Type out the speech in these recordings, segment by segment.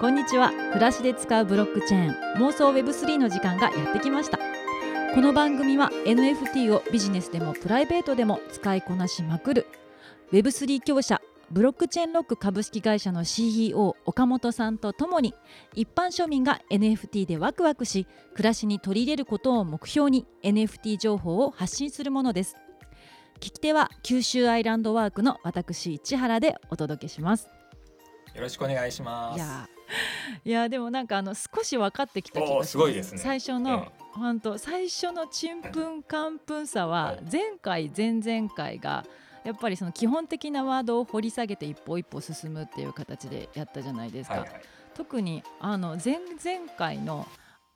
こんにちは。暮らしで使うブロックチェーン妄想 Web3 の時間がやってきました。この番組は NFT をビジネスでもプライベートでも使いこなしまくる。Web3 強者ブロックチェーンロック株式会社の CEO 岡本さんとともに一般庶民が NFT でワクワクし暮らしに取り入れることを目標に NFT 情報を発信するものです。聞き手は九州アイランドワークの私市原でお届けします。よろしくお願いします。いや いやでもなんかあの少し分かってきた気がします。すごいですね。最初の、え本当最初のちんぷんかんぷんさははい。前回前々回がやっぱりその基本的なワードを掘り下げて一歩一歩進むっていう形でやったじゃないですか、はいはい。特にあの前々回の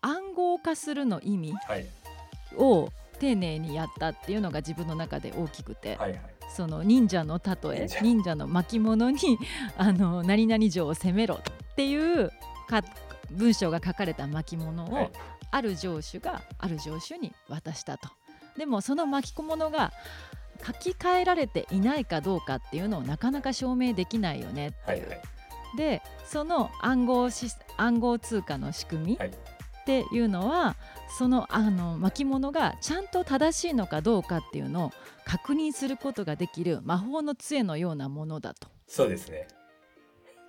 暗号化するの意味はい。を丁寧にやったっていうのが自分の中で大きくて、はいはい。その忍者の例え忍者。忍者の巻物にあの何々城を攻めろっていうか文章が書かれた巻物を、はいある城主がある城主に渡したと。でもその巻物が書き換えられていないかどうかっていうのをなかなか証明できないよねっていう。はいはいでその暗号シス暗号通貨の仕組みはいっていうのはそのあの巻物がちゃんと正しいのかどうかっていうのを確認することができる魔法の杖のようなものだと。そうですね。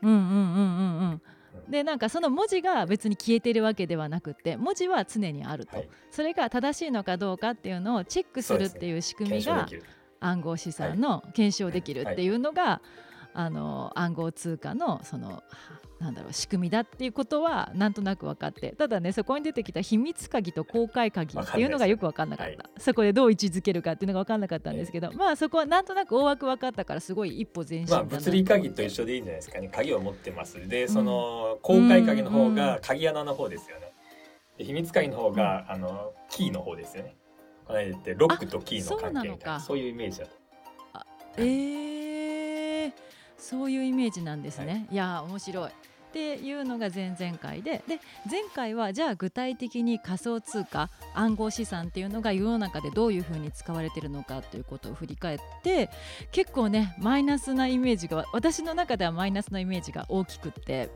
うんうんうんうんうん。でなんかその文字が別に消えてるわけではなくって文字は常にあると、はいそれが正しいのかどうかっていうのをチェックするっていう仕組みが。暗号資産の検証できるっていうのが、あの暗号通貨のそのなんだろう仕組みだっていうことはなんとなく分かってただねそこに出てきた秘密鍵と公開鍵っていうのがよく分かんなかった、わかんないそこでどう位置づけるかっていうのが分かんなかったんですけど、まあそこはなんとなく大枠分かったからすごい一歩前進だまあ物理鍵と一緒でいいんじゃないですかね。鍵を持ってます。で、その公開鍵の方が鍵穴の方ですよね。で秘密鍵の方があのキーの方ですよね。この間言ってロックとキーの関係みたいなそういうイメージだと。えー、そういうイメージなんですね。い、やー面白い。っていうのが前々回でで前回はじゃあ具体的に仮想通貨暗号資産っていうのが世の中でどういうふうに使われてるのかということを振り返って結構ねマイナスなイメージが私の中ではマイナスのイメージが大きくって。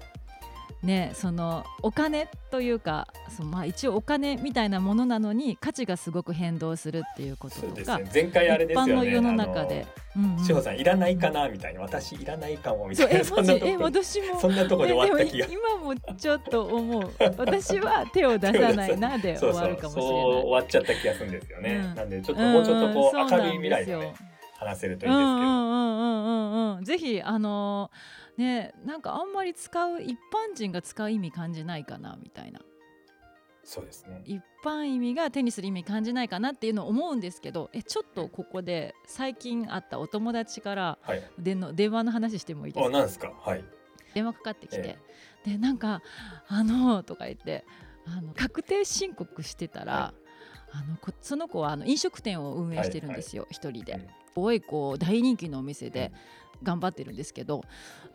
ね、そのお金というかそのまあ一応お金みたいなものなのに価値がすごく変動するっていうこととか、ね。前回あれ一ですよね。般の世の中で。うんうん。志保さんいらないかなみたいな私いらないかもみたいなそんなとこ私も。そんなとこで終わった気が。えでも今もちょっと思う。私は手を出さないなで終わるかもしれない。終わっちゃった気がするんですよね、うん。なんでちょっともうちょっとこううんうん明るい未来でね話せるといいんですけど、うんうんうんうんうんうん。ぜひあのーねなんかあんまり使う一般人が使う意味感じないかなみたいな。そうですね。一般意味が手にする意味感じないかなっていうのを思うんですけどえちょっとここで最近会ったお友達からはい。での電話の話してもいいですか？あなんですか？はい。電話かかってきてえ、でなんか「あの」とか言ってあの確定申告してたら、はあのこその子はあの飲食店を運営してるんですよ、一人で。うん。すごいこう大人気のお店で頑張ってるんですけど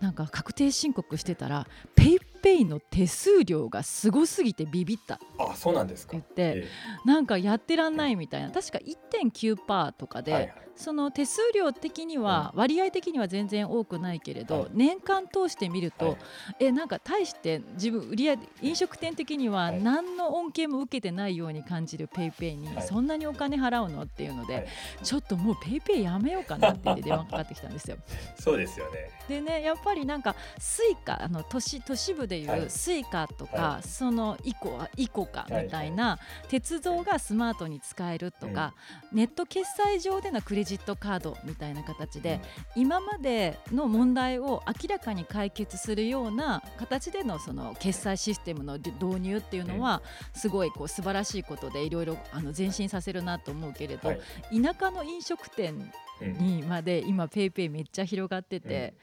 なんか確定申告してたらペイペイの手数料がすごすぎてビビった。あそうなんですか。言って、えなんかやってらんないみたいな。確か1.9%とかで、えはいはいその手数料的には、割合的には全然多くないけれど、はい。年間通してみると、はい。えなんか大して自分売り上げ飲食店的にははい。何の恩恵も受けてないように感じる PayPayに、はい。そんなにお金払うのっていうので、はい。ちょっともう PayPayやめようかなって言って電話かかってきたんですよ。そうですよね。でねやっぱりなんか Suicaあの都市都市部でいはい。う Suicaとか、はそのイコ ICOCA みたいな、鉄道がスマートに使えるとか、ネット決済上でのクレジットカードみたいな形で、今までの問題を明らかに解決するような形でのその決済システムの導入っていうのはすごいこう素晴らしいことでいろいろあの前進させるなと思うけれど、はい。田舎の飲食店うんにまで今ペイペイめっちゃ広がってて、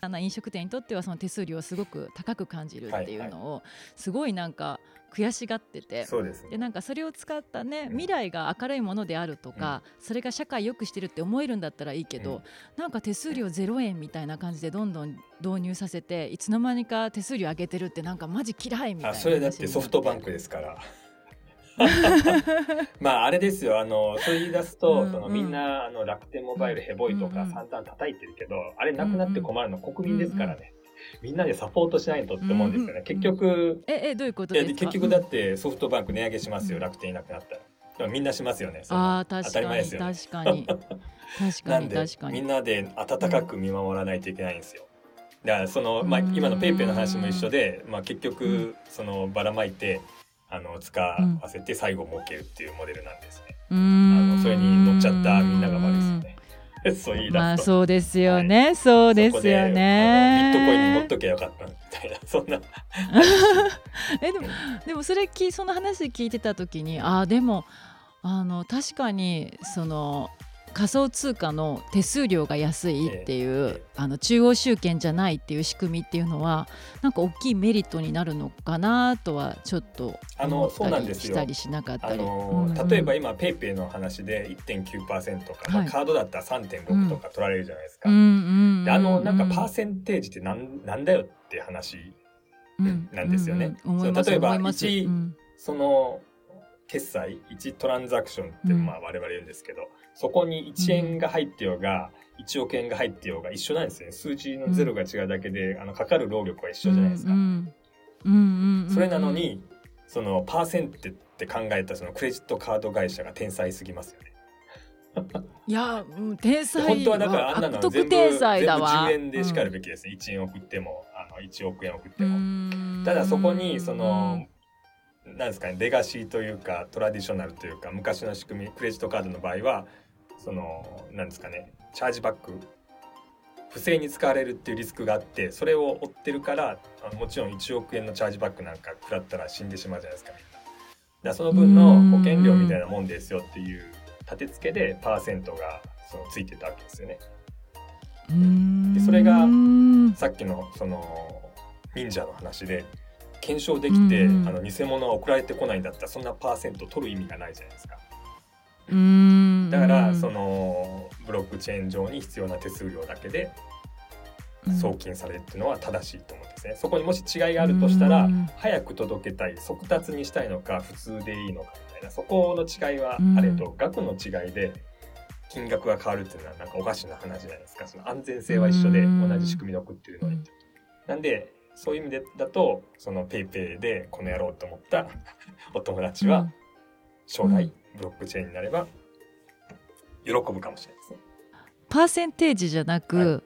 あの飲食店にとってはその手数料をすごく高く感じるっていうのをすごいなんか悔しがってて。そうです。ねでなんかそれを使ったねうん。未来が明るいものであるとか、それが社会良くしてるって思えるんだったらいいけど、うん。なんか手数料0円みたいな感じでどんどん導入させていつの間にか手数料上げてるってなんかマジ嫌いみたいなあそれだってソフトバンクですから。まああれですよ。あのそう言い出すと、うんうん。そのみんなあの楽天モバイルヘボいとかうんうん。散々叩いてるけど、あれなくなって困るの国民ですからね、みんなでサポートしないとって思うんですよね、うん結局ええどういうことですか？結局だってソフトバンク値上げしますよ、うん楽天いなくなったら。でもみんなしますよねああ確当たりかに前ですよね。確かに。確かに 確かに。みんなで温かく見守らないといけないんですよ。だからその、まあ、うん今のペイペイの話も一緒で、まあ、結局、うん。そのばらまいてあの使わせて最後儲けるっていうモデルなんですね。あん。のそれに乗っちゃったみんなが悪いですよね。そう言い出まあそうですよね、そうですよそこであのビねットコインに持っときゃよかったみたいな。そんな。えでもでもそれきその話聞いてた時にああでもあの確かにその仮想通貨の手数料が安いっていう、ええあの中央集権じゃないっていう仕組みっていうのはなんか大きいメリットになるのかなとはちょっとあの思っそうなんですよ。たりしたりしなかったあり。のうん。うん例えば今ペイペイの話で1.9%とか、まあ、はい。カードだったら3.6とか取られるじゃないですか。うんであのなんかパーセンテージってなんなんだよって話なんですよね。うんうん。うん例えば思います。一うん。その決済1トランザクションってうん。まあ我々言うんですけど、そこに1円が入ってようが1億円が入ってようが一緒なんですよね数字のゼロが違うだけで、あのかかる労力は一緒じゃないですか、うんうん。うんうんうんそれなのにそのパーセンテって考えたそのクレジットカード会社が天才すぎますよね。いや、うん天才本当はだからあんなの悪全部徳天才だわ。全部10円でしかるべきですね、1円送ってもあの1億円送ってうも、ん。ただそこにその、なんですかねレガシーというかトラディショナルというか昔の仕組みクレジットカードの場合はそのなんですかねチャージバック不正に使われるっていうリスクがあってそれを追ってるからもちろん1億円のチャージバックなんか食らったら死んでしまうじゃないですかみんな。だその分の保険料みたいなもんですよっていう立て付けでパーセントがそのついてたわけですよね。うんでそれがうんさっきのその忍者の話で検証できて、あの偽物は送られてこないんだったらそんなパーセント取る意味がないじゃないですかうんだからそのブロックチェーン上に必要な手数料だけで送金されるっていうのは正しいと思うんですね。そこにもし違いがあるとしたらうん。早く届けたい速達にしたいのか普通でいいのかみたいなそこの違いはあれと額の違いで金額が変わるっていうのはなんかおかしな話じゃないですか。その安全性は一緒でうん。同じ仕組みで送ってるのに。なんでそういう意味でだとその PayPay でこの野郎と思ったお友達は将来うんブロックチェーンになれば喜ぶかもしれないですね。パーセンテージじゃなく、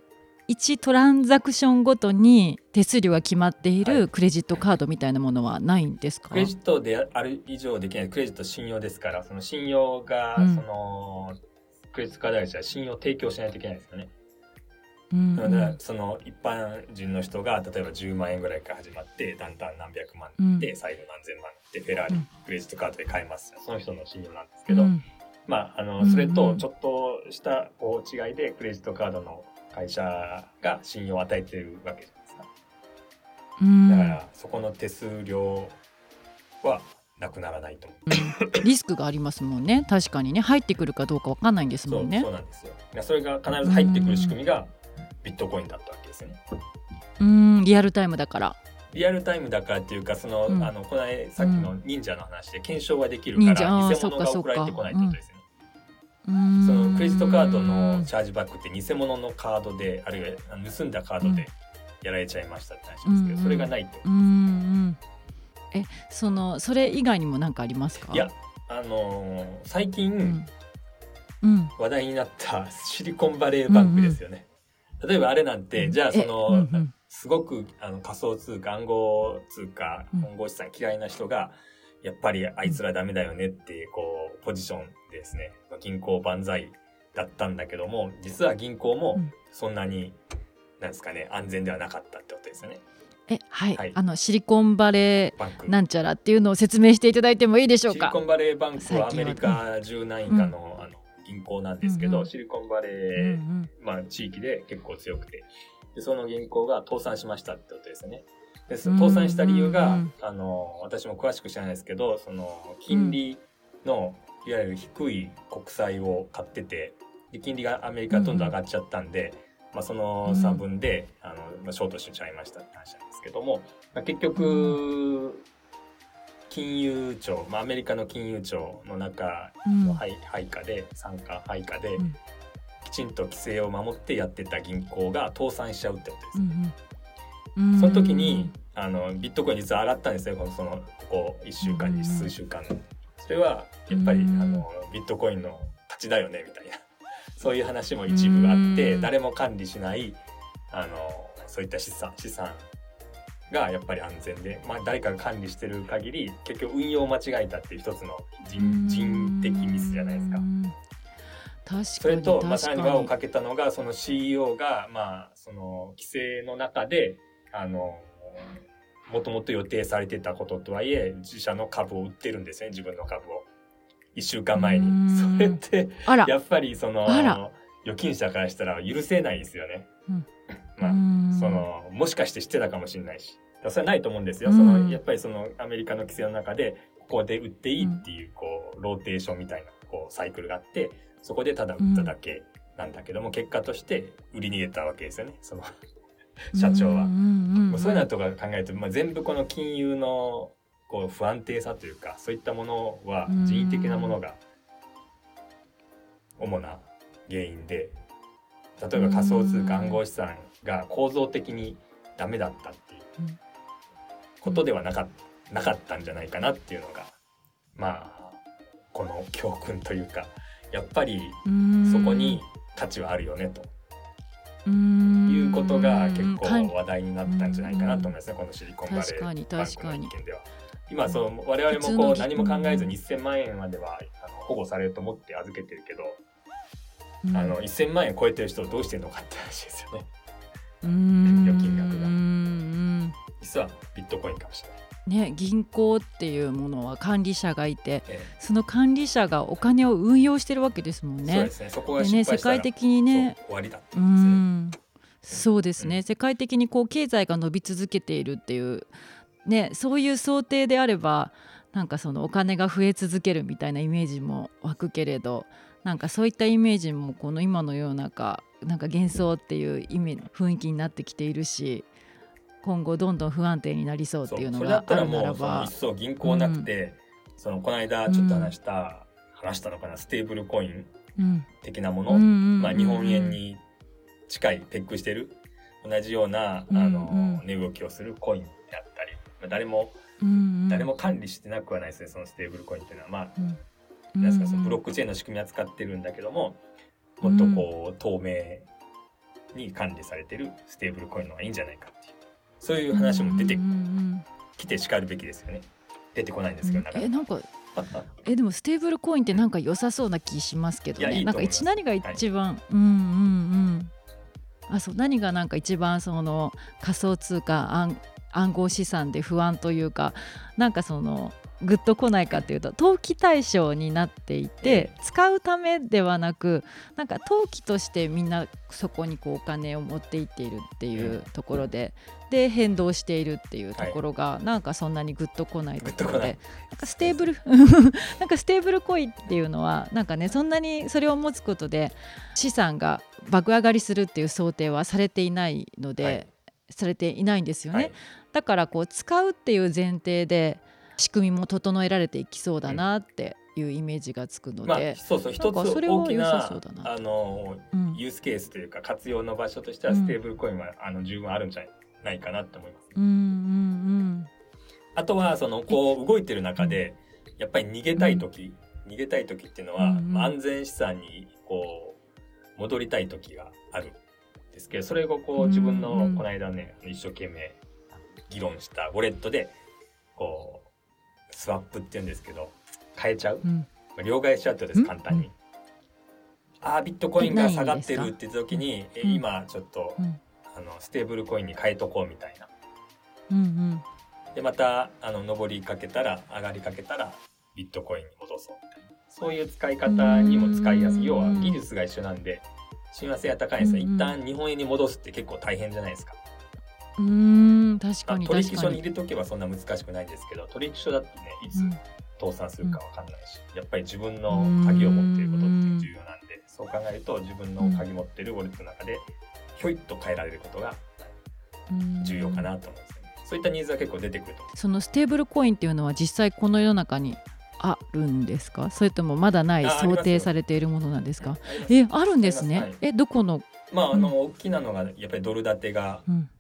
1トランザクションごとに手数料が決まっていはるクレジットカードみたいなものはないんですか、クレジットである以上できないクレジット信用ですからその信用が、うんそのクレジットカード会社は信用提供しないといけないですよね。うんなのでその一般人の人が例えば10万円ぐらいから始まってだんだん何百万うん。で最後何千万でフェラーリうん。クレジットカードで買えます。その人の信用なんですけど、うん。まああうんうん。のそれとちょっとしたこう違いでクレジットカードの会社が信用を与えてるわけじゃないですか。うん。だからそこの手数料はなくならないと思う。うん。リスクがありますもんね。確かにね。入ってくるかどうかわかんないんですもんね。そうなんですよ。それが必ず入ってくる仕組みがビットコインだったわけですよね。うんリアルタイムだから。リアルタイムだからっていうかその、うん。あのこの間さっきの忍者の話で検証はできるから、忍者あー偽物が送られてこないってことですよね。うん。そのクレジットカードのチャージバックって偽物のカードであるいは盗んだカードでやられちゃいましたって話ですけど、うん。それがないってことうんうんえそのそれ以外にも何かありますか？いやあのー最近、うん、うん。話題になったシリコンバレーバンクですよね。例えばあれなんて、じゃあその、えうんうん。すごくあの仮想通貨暗号通貨うん。暗号資産嫌いな人が、やっぱりあいつらダメだよねってこうポジションでですね。銀行万歳だったんだけども実は銀行もうん。そんなに、なんですかね安全ではなかったってことですよね。えはい、はい。あのシリコンバレーなんちゃらっていうのを説明していただいてもいいでしょうか？シリコンバレーバンクはアメリカ十何位かの,、あの銀行なんですけど、うんうん。シリコンバレうんー、うん。まあ、地域で結構強くて。でその銀行が倒産しましたってことですよね。でそ倒産した理由が、うんうんうんあの私も詳しく知らないですけどその金利のいわゆる低い国債を買っててで金利がアメリカどんどん上がっちゃったんで、まあ、その差分で、あのまあ、ショートしちゃいましたって話なんですけども、まあ、結局、金融庁、まあ、アメリカの金融庁の中うん。の配配下で参加配下で、うん。きちんと規制を守ってやってた銀行が倒産しちゃうってことです。うんうん。うん。その時にあのビットコイン実は上がったんですよこのそのここ1週間に数週間。それはやっぱりうんあのビットコインの勝ちだよねみたいな。そういう話も一部あってうん。誰も管理しないあのそういった資産資産がやっぱり安全で、まあ、誰かが管理してる限り結局運用を間違えたっていう一つの人人的ミスじゃないですかう。ん確かにそれと、まあ、さらに輪を確かけたのが、その CEO が、まあ、その規制の中で、あの、もともと予定されてたこととはいえ、自社の株を売ってるんですね、自分の株を。一週間前うに。んそれって、やっぱりその預金者からしたら許せないですよね。うんまあ、うんその、もしかして知ってたかもしれないし。それはないと思うんですよ。うん。その、やっぱりそのアメリカの規制の中で、ここで売っていいっていう、こう、ローテーションみたいな、こう、サイクルがあって、そこでただ売っただけなんだけども、結果として売り逃げたわけですよね。その、社長は。そういうのとか考えると、まあ、全部この金融の、こう、不安定さというか、そういったものはうん。人為的なものが、主な原因で、例えば仮想通貨暗号資産が構造的にダメだったっていう。うんことではなかなかったんじゃないかなっていうのがまあこの教訓というかやっぱりうん。そこに価値はあるよねと。うんいうことが結構話題になったんじゃないかなと思いますねこのシリコンバレーバンクの一件では。今その我々もこう何も考えずに1,000万円まではあの保護されると思って預けてるけど、うん。あの1,000万円超えてる人どうしてんのかって話ですよね。うん。預金額が。うん実はビットコインかもしれない。ね、銀行っていうものは管理者がいてえその管理者がお金を運用してるわけですもんね。えそうで。すね。そこがでね世失敗したら界的にね。そう終わりだってう言うん。そうですね、うん。世界的にこう経済が伸び続けているっていう、ね、そういう想定であればなんかそのお金が増え続けるみたいなイメージも湧くけれどなんかそういったイメージもこの今の世の中なんか幻想っていうイメ雰囲気になってきているし今後どんどん不安定になりそうっていうのがあるならば。その一層銀行なくて、そのこの間ちょっと話した、話したのかなステーブルコインうん。的なもの、うんうんうんまあ、日本円に近いペックしてる同じような、うんあのうん値動きをするコインであったり、まあ、誰もうんうん。誰も管理してなくはないですねそのステーブルコインっていうのは。まあうん。なんですかそのブロッックチェーンの仕組みは使ってるんだけどももっとこう透明に管理されてるステーブルコインの方がいいんじゃないかそういう話も出てきてしかるべきですよね。出てこないんですけどうん。えなんか えでもステーブルコインってなんか良さそうな気しますけどいやいねなんか一何が一番、うんうんうん。あそう何がなんか一番その仮想通貨暗暗号資産で不安というかなんかそのグッとこないかっていうと投機対象になっていて使うためではなくなんか投機としてみんなそこにこうお金を持っていっているっていうところでで変動しているっていうところがなんかそんなにグッとこないところでなんかステーブル なんかステーブルコインっていうのはなんかねそんなにそれを持つことで資産が爆上がりするっていう想定はされていないので、はい。されていないんですよね、はい。だからこう使うっていう前提で仕組みも整えられていきそうだなっていうイメージがつくのまあで、そうそう一つ大きなあのうんユースケースというか活用の場所としてはうんステーブルコインは、あの十分あるんじゃないかなと思います。うんうんあとはそのこう動いてる中でやっぱり逃げたい時、逃げたい時っていうのは、うんうん。まあ安全資産にこう戻りたい時があるんですけどそれをこう自分のうんうん。この間ね一生懸命議論したウォレットでこうスワップっていうんですけど変えちゃう、うん。両替しちゃうとですうん？簡単に。ああビットコインが下がってるって言った時に今ちょっと、うん。あのステーブルコインに変えとこうみたいな。うんうん。でまたあの上りかけたら上がりかけたらビットコインに戻そう。そういう使い方にも使いやすい。要は技術が一緒なんで親和性が高いんですよ、うんうん。一旦日本円に戻すって結構大変じゃないですか、うーん確まあかに。取引所に入れとけばそんな難しくないんですけど取引所だってねいつうん。倒産するかわかんないし、やっぱり自分の鍵を持っていることって重要なんでそう考えると自分の鍵持ってるウォレットの中でひょいっと変えられることが重要かなと思うんですよね。そういったニーズは結構出てくるとそのステーブルコインっていうのは実際この世の中にあるんですか？それともまだない想定されているものなんですか？えあるんですね、あります。えどこの、まああの大きなのがやっぱりドル建てがうん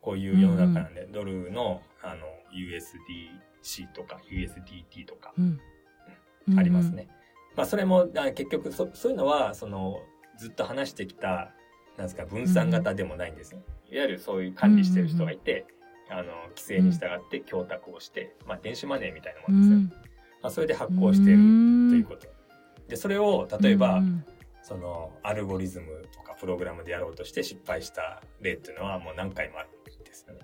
こういう世の中なんで、ドルのあの USDC とか USDT とかうんありますね。まあそれもあ結局そそういうのはそのずっと話してきたなんですか分散型でもないんですね。いわゆるそういう管理してる人がいて、あの規制に従って供託をして、まあ電子マネーみたいなもうんのですよ。まあそれで発行しているということ。でそれを例えば、うんそのアルゴリズムとかプログラムでやろうとして失敗した例っていうのはもう何回もあるんですよね。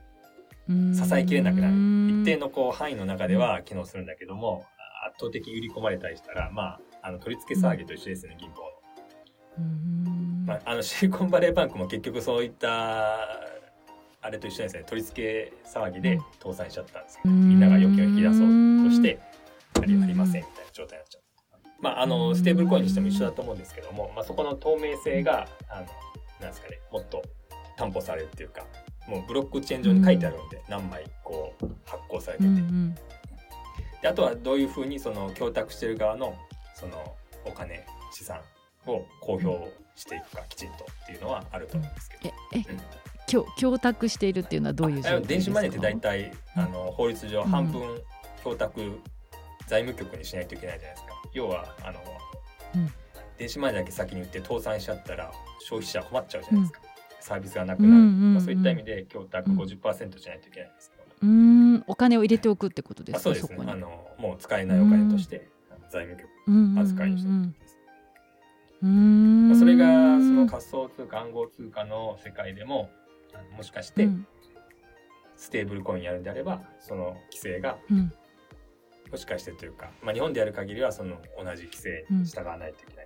うん支えきれなくなる。一定ののこう範囲の中では機能するんだけども、圧倒的に売り込まれたりしたら、まあ、あの取り付け騒ぎと一緒ですね、銀行の。まあ、あのシリコンバレーバンクも結局そういった、あれと一緒ですね、取り付け騒ぎで倒産しちゃったんですよ、ね。みんなが預金を引き出そうとして、ありありませんみたいな状態になっちゃった。まあ、あの、ステーブルコインにしても一緒だと思うんですけども、まあ、そこの透明性が、あの、なんですかね、もっと担保されるっていうか、もうブロックチェーン上に書いてあるんで、何枚こう発行されてて、であとはどういうふうにその供託してる側のそのお金資産を公表していくかきちんとっていうのはあると思うんですけど、ええ供供託しているっていうのはどういう状況ですか？あ電子マネーって大体あの法律上うん半分供託財務局にしないといけないじゃないですか。要はあの、うん。電子マネーだけ先に売って倒産しちゃったら消費者困っちゃうじゃないですか、サービスがなくなる、うんうんうん。まあ、そういった意味で供託うん。50%じゃないといけないんですけど、うーん。お金を入れておくってことですかあそうですこに。ねあのもう使えないお金として財務局扱いにしておくうーんまあそれがその仮想通貨暗号通貨の世界でももしかしてうん。ステーブルコインやるんであればその規制がうん。もしかしてというか、まあ、日本でやる限りはその同じ規制に従わないといけない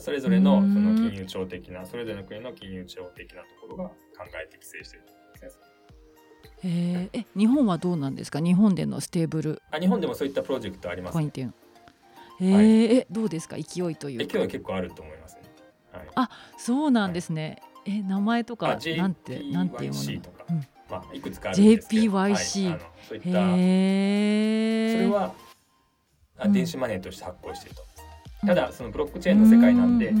それぞれのその金融庁的なそれぞれの国の金融庁的なところが考えて規制している。えー。え日本はどうなんですか？日本でのステーブル。あ日本でもそういったプロジェクトありますね。コインっていえーえどうですか？勢いという勢いかは結構あると思いますね。はい、あそうなんですね、え名前とかあなんてなんていうもの？とか、うん。まあ、いくつかあるんですけど。JPYC はい、そういったへえそれは、あうん電子マネーとして発行していると。ただそのブロックチェーンの世界なんで、う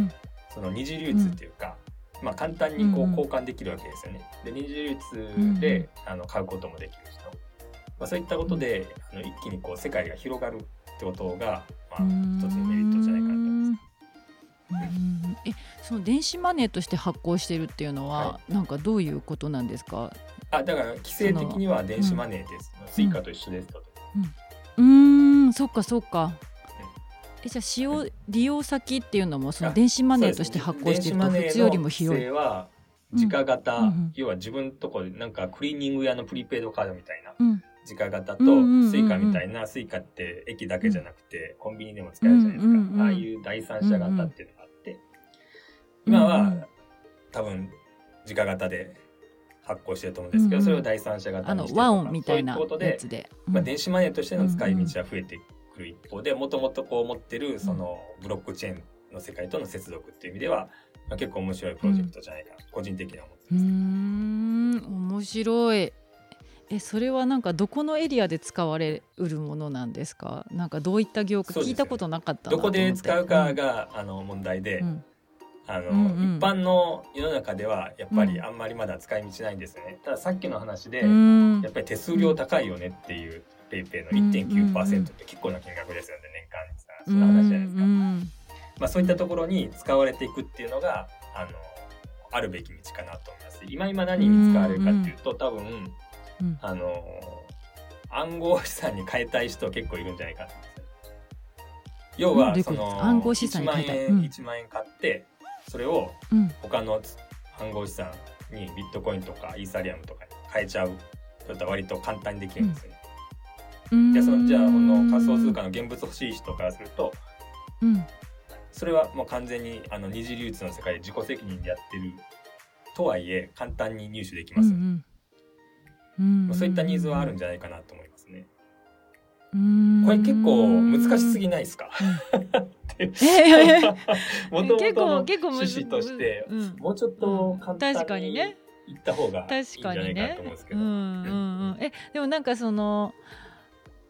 その二次流通っていうか、まあ、簡単にこううん交換できるわけですよね。で二次流通で、うんあの買うこともできる人、まあ、そういったことであの一気にこう世界が広がるってことが、まあ、一つのメリットじゃないかなと思います。うんえその電子マネーとして発行してるっていうのは、はなんかどういうことなんですか？あだから規制的には電子マネーです。 Suicaと一緒ですと。うーんそっかそっかえじゃあ使用利用先っていうのもそのあ電子マネーとして発行してると普通よりも広い。電子マネーの規制は自家型、うんうん要は自分とこでなんかクリーニング屋のプリペイドカードみたいなうん。自家型とうんうんうんうん。 Suicaみたいな、 Suicaって駅だけじゃなくてコンビニでも使えるじゃないですか、うんうんうん。ああいう第三者型っていうのがあって、今は、うんうん。多分時価型で発行してると思うんですけど、うんうん。それを第三者型あのにしてるとか和音みたいなそういうことで、まあ、うん。電子マネーとしての使い道は増えてくる一方でもともとこう持ってるそのブロックチェーンの世界との接続っていう意味では、まあ、結構面白いプロジェクトじゃないかな、個人的には思ってます。ん面白い。えそれはなんかどこのエリアで使われうるものなんですか？なんかどういった業界、ね。聞いたことなかったなどこで使うかが、が、あの問題で、うん。あの、うんうん。一般の世の中ではやっぱりうん。あんまりまだ使い道ないんですよね。たださっきの話で、うん。やっぱり手数料高いよねっていうペイペイの1.9%って結構な金額ですよね年間にさそんな話じゃないですか。うんまあそういったところに使われていくっていうのがあのあるべき道かなと思います。今今何に使われるかっていうと多分うん。あの暗号資産に変えたい人結構いるんじゃないかと思うんですよ。要はその暗号資産に変えた。い1うん。万円1万円買ってそれをうん。他の暗号資産にビットコインとかイーサリアムとかに変えちゃう。それと割と簡単にできるんですよね。うん。でそのじゃあこの仮想通貨の現物欲しい人からするとうん。それはもう完全にあの二次流通の世界で自己責任でやってるとはいえ簡単に入手できます。うんうんまあそういったニーズはあるんじゃないかなと思いますね。うん。これ結構難しすぎないですか？ええもとも結との構結構む趣旨としてうんもうちょっと簡単確かににね。いった方がいいん確じゃないかなと思うんですけど。えでもなんかその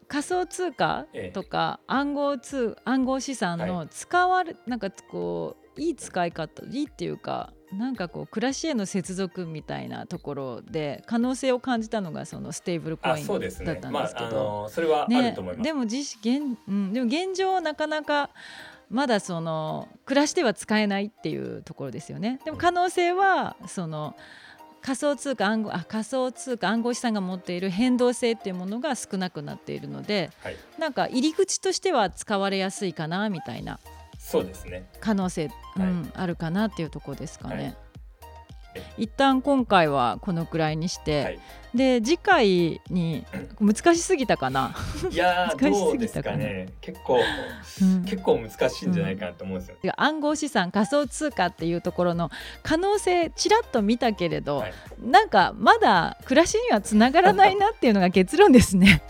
仮想通貨ええ。とか暗号通暗号資産の使われ、なんかこういい使い方いいっていうかなんかこう暮らしへの接続みたいなところで可能性を感じたのがそのステーブルコインだったんですけど、まあ、あのそれはね、でも実現、うん、でも現状なかなかまだその暮らしては使えないっていうところですよね。でも可能性はその仮想通貨暗号あ仮想通貨暗号資産が持っている変動性っていうものが少なくなっているので、はい、なんか入り口としては使われやすいかなみたいなそうですね。可能性、うん、あるかなっていうところですかね。はい一旦今回はこのくらいにして、はい、で次回に 難しすぎたかな？いや どうですかね。結構、うん、結構難しいんじゃないかなと思うんですよ、うん、暗号資産仮想通貨っていうところの可能性ちらっと見たけれど、はい、なんかまだ暮らしにはつながらないなっていうのが結論ですね。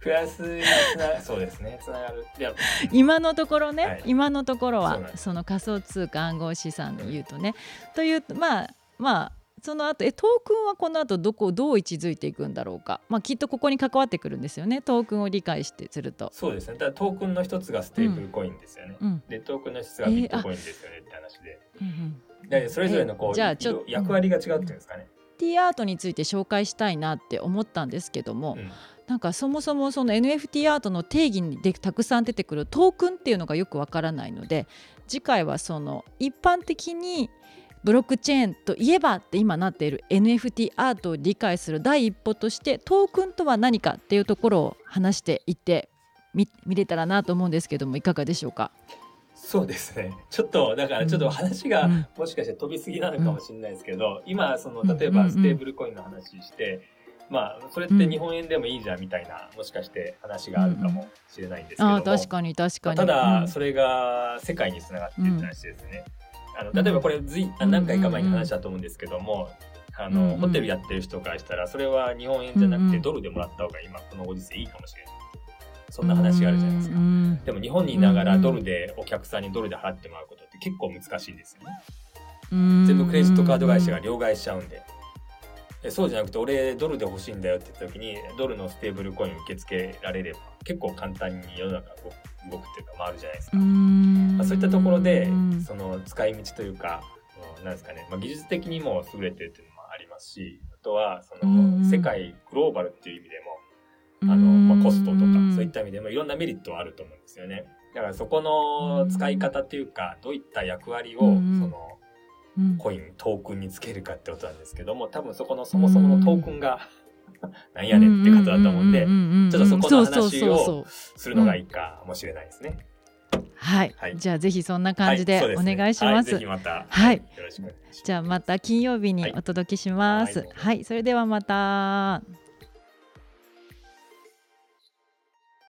プラスにつなそうですね。つながる。今のところね、はい、今のところはその仮想通貨暗号資産でいうとね、うん、というまあまあその後えトークンはこの後どこどう位置づいていくんだろうか、まあ、きっとここに関わってくるんですよね。トークンを理解してすると。そうですね。だからトークンの一つがステーブルコインですよね、うん、でトークンの一つがビットコインですよねって話で、えー、うん、でそれぞれのこうじゃあちょ役割が違うっていうんですかね、ティーアートについて紹介したいなって思ったんですけども、うん。なんかそもそもその NFT アートの定義にでたくさん出てくるトークンっていうのがよくわからないので次回はその一般的にブロックチェーンといえばって今なっている NFT アートを理解する第一歩としてトークンとは何かっていうところを話していってみ見れたらなと思うんですけどもいかがでしょうか？そうですね。ちょっとだからちょっと話がもしかして飛びすぎなのかもしれないですけど、うん、今その例えばステーブルコインの話して、まあそれって日本円でもいいじゃんみたいな、もしかして話があるかもしれないんですけども、うん、確かに確かに、ただそれが世界につながってるって話ですね、あの例えばこれずい何回か前に話したと思うんですけども、あの、ホテルやってる人からしたらそれは日本円じゃなくてドルでもらった方が今このご時世いいかもしれない。そんな話があるじゃないですか、でも日本にいながらドルでお客さんにドルで払ってもらうことって結構難しいんですよね。全部クレジットカード会社が両替しちゃうんで。そうじゃなくて俺ドルで欲しいんだよって言った時にドルのステーブルコイン受け付けられれば結構簡単に世の中動くっていうか回るじゃないですか。まあ、そういったところでその使い道というか、うん、なんですかね、まあ、技術的にも優れてるっていうのもありますしあとはその世界グローバルっていう意味でもあの、まあ、コストとかそういった意味でもいろんなメリットはあると思うんですよね。だからそこの使い方っていうかどういった役割をそのコイントークンにつけるかってことなんですけども多分そこのそもそものトークンが なんやねんってことだと思うんでちょっとそこの話をするのがいいかもしれないですね。はい、はい、じゃあぜひそんな感じでお願いします。はい、また、はい、じゃあまた金曜日にお届けします。はい、はい、それではまた。